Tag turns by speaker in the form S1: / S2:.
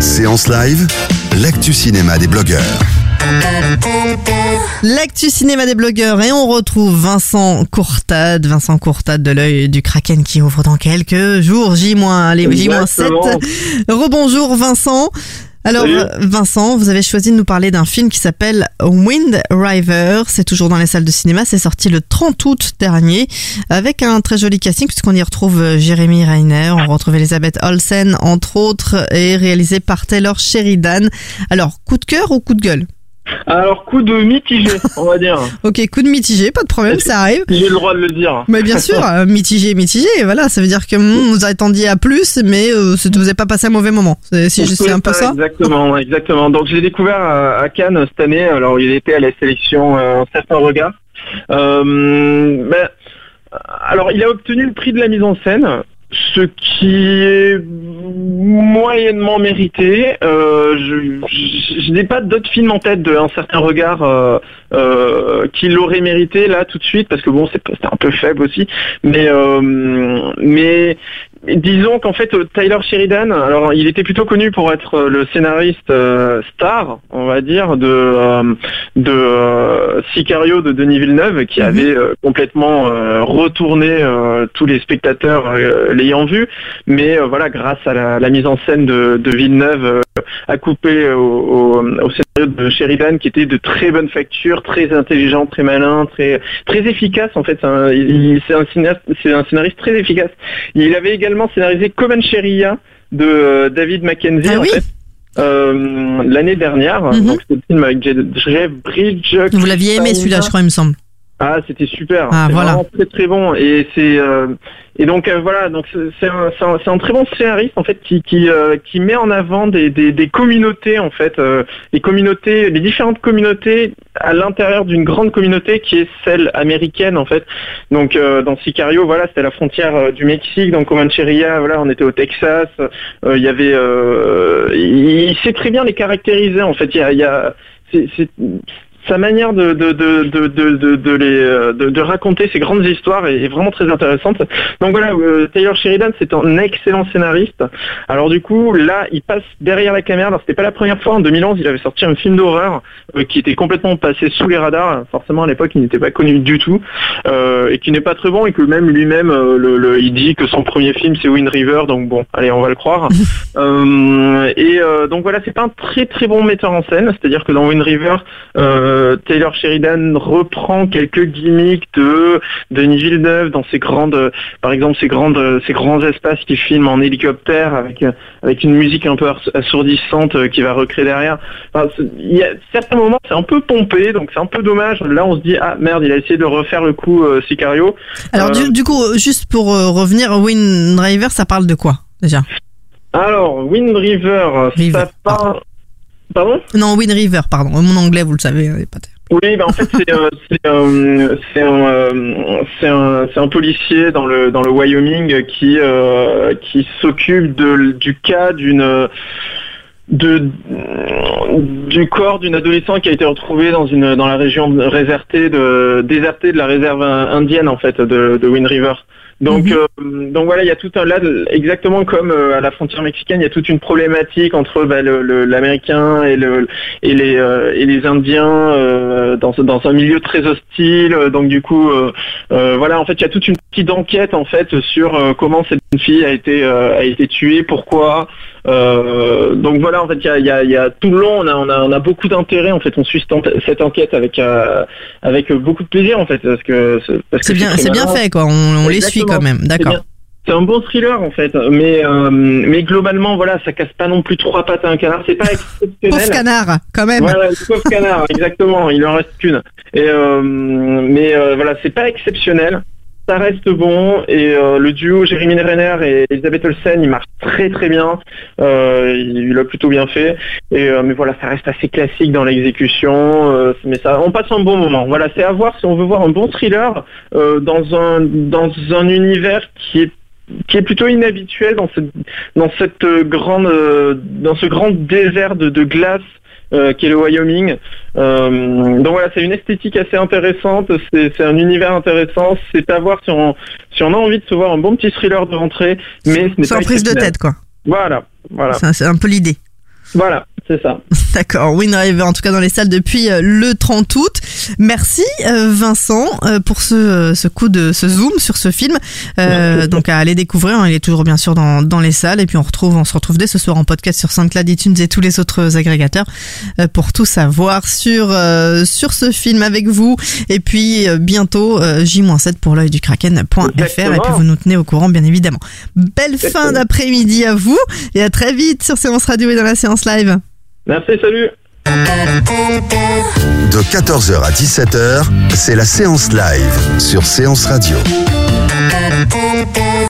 S1: Séance live, l'actu cinéma des blogueurs.
S2: L'actu cinéma des blogueurs et on retrouve Vincent Courtade, Vincent Courtade de l'œil du Kraken qui ouvre dans quelques jours, J- allez, J-7.
S3: Exactement.
S2: Rebonjour Vincent. Alors
S3: Salut.
S2: Vincent, vous avez choisi de nous parler d'un film qui s'appelle Wind River. C'est toujours dans les salles de cinéma. C'est sorti le 30 août dernier avec un très joli casting puisqu'on y retrouve euh, Jérémy Reiner, on retrouve Elisabeth Olsen entre autres et réalisé par Taylor Sheridan. Alors coup de cœur ou coup de gueule?
S3: Alors, coup de mitigé, on va dire.
S2: Ok, coup de mitigé, pas de problème, ça arrive.
S3: J'ai le droit de le dire.
S2: Mais bien sûr, euh, mitigé, mitigé, voilà, ça veut dire que hum, vous attendiez à plus, mais euh, c'est- vous n'avez pas passé un mauvais moment. C'est si je- c'est un peu ça
S3: Exactement, exactement. Donc, je l'ai découvert à, à Cannes cette année. Alors, il était à la sélection euh, Un certain regard. Euh, ben, alors, il a obtenu le prix de la mise en scène, ce qui est moyennement mérité. Euh, je n'ai pas d'autres films en tête de Un certain regard euh, euh, qui l'aurait mérité là tout de suite, parce que bon, c'est un peu faible aussi. Mais, euh, mais disons qu'en fait, euh, Tyler Sheridan, alors il était plutôt connu pour être euh, le scénariste euh, star, on va dire, de, euh, de euh, Sicario de Denis Villeneuve, qui
S2: Mhm.
S3: avait complètement retourné tous les spectateurs l'ayant vu. Mais voilà, grâce à la, la mise en scène de, de Villeneuve, à couper au, au, au scénario de Sheridan, qui était de très bonne facture, très intelligent, très malin, très très efficace. En fait, c'est un, c'est un c'est scénariste très efficace. Il avait également scénarisé Comancheria de euh, David Mackenzie
S2: Ah
S3: en
S2: oui
S3: fait. euh, l'année dernière,
S2: Mhm.
S3: donc c'était le film avec Je- Jeff Bridges.
S2: Vous l'aviez aimé celui-là, je crois, il me semble.
S3: Ah, c'était super.
S2: Ah,
S3: c'est
S2: voilà.
S3: très très bon. Et c'est euh, et donc euh, voilà, donc c'est un, très bon scénariste en fait qui qui, euh, qui met en avant des, des, des communautés en fait, les communautés, les différentes communautés à l'intérieur d'une grande communauté qui est celle américaine en fait. Donc dans Sicario, voilà, c'était la frontière du Mexique. Dans Comancheria, voilà, on était au Texas. Il y avait, il, il sait très bien les caractériser en fait. Il y a, il y a c'est- c'est- sa manière de, de, de, de, de, les, euh, de, de raconter ces grandes histoires est, est vraiment très intéressante. Donc voilà, euh, Taylor Sheridan, c'est un excellent scénariste. Alors du coup, là, il passe derrière la caméra. Alors c'était pas la première fois. En 2011, il avait sorti un film d'horreur euh, qui était complètement passé sous les radars. Forcément, à l'époque, il n'était pas connu du tout euh, et qui n'est pas très bon et que même lui-même, le, le- il dit que son premier film c'est Wind River. Donc bon, allez, on va le croire. Et donc voilà, c'est pas un très très bon metteur en scène. C'est-à-dire que dans Wind River, euh, Taylor Sheridan reprend quelques gimmicks de Denis Villeneuve dans ses grandes, euh, par exemple ces grandes, euh, ces grands espaces qu'il filme en hélicoptère avec euh, avec une musique un peu assourdissante euh, qui va recréer derrière. Enfin, il y a certains moments c'est un peu pompé, donc c'est un peu dommage. Là, on se dit ah merde, il a essayé de refaire le coup euh, Sicario.
S2: Alors
S3: Euh,
S2: du, du coup, juste pour euh, revenir, Wind River, ça parle de quoi déjà?
S3: Alors Wind River,
S2: River,
S3: ça parle. Pardon?
S2: Non, Wind River, pardon. Mon anglais, vous le savez, euh, est pas terrible.
S3: Oui, bah en fait c'est euh, c'est euh, un, euh, un policier dans le dans le Wyoming qui euh, qui s'occupe du cas d'une de du corps d'une adolescente qui a été retrouvée dans une dans la région résertée de désertée de la réserve indienne en fait de, de Wind River. Donc,
S2: Mhm.
S3: euh, donc voilà, il y a tout un là, exactement comme euh, à la frontière mexicaine, il y a toute une problématique entre bah, le- le- l'américain et le et les euh, et les Indiens dans un milieu très hostile. Donc du coup, voilà, en fait, il y a toute une petite enquête en fait sur comment cette jeune fille a été a été tuée, pourquoi. Donc voilà, en fait, il y a, il y a- il y a tout le long, on a on a, on a beaucoup d'intérêt. En fait, on suit cette, en- cette enquête avec avec beaucoup de plaisir en fait, parce que
S2: C'est bien, c'est bien fait, quoi. On, on les suit. Quand même,
S3: C'est
S2: d'accord.
S3: C'est un bon thriller en fait, mais euh, mais globalement voilà, ça casse pas non plus trois pattes à un canard. C'est pas exceptionnel.
S2: Pauvre canard, quand même.
S3: Voilà, pauvre canard, exactement. Il en reste qu'une. Et euh, mais euh, voilà, c'est pas exceptionnel. Ça reste bon et euh, le duo Jérémy Renner et Elisabeth Olsen, il marche très très bien. Euh, il l'a plutôt bien fait. Et euh, mais voilà, ça reste assez classique dans l'exécution. mais ça, on passe un bon moment. Voilà, c'est à voir si on veut voir un bon thriller dans un dans un univers qui est qui est plutôt inhabituel dans cette dans cette grande dans ce grand désert de glace euh, qui est le Wyoming. Euh, donc voilà, c'est une esthétique assez intéressante, c'est un univers intéressant. C'est à voir si on si on a envie de se voir un bon petit thriller de rentrée, mais ce
S2: Sans
S3: pas
S2: prise de tête, quoi.
S3: Voilà, Voilà.
S2: C'est un peu l'idée.
S3: Voilà, c'est ça.
S2: D'accord, River, en tout cas dans les salles depuis euh, le 30 août. Merci euh, Vincent euh, pour ce, ce coup de ce zoom sur ce film. Euh, donc à aller découvrir, hein, il est toujours bien sûr dans, dans les salles et puis on retrouve, on se retrouve dès ce soir en podcast sur SoundCloud, iTunes et tous les autres agrégateurs pour tout savoir sur euh, sur ce film avec vous. Et puis euh, bientôt euh, J-7 pour l'œil du kraken.fr et puis vous nous tenez au courant bien évidemment. Belle fin d'après-midi à vous et à très vite sur Séance Radio et dans la séance live.
S3: Merci, salut.
S1: De 14h à 17h, c'est la séance live sur Séance Radio.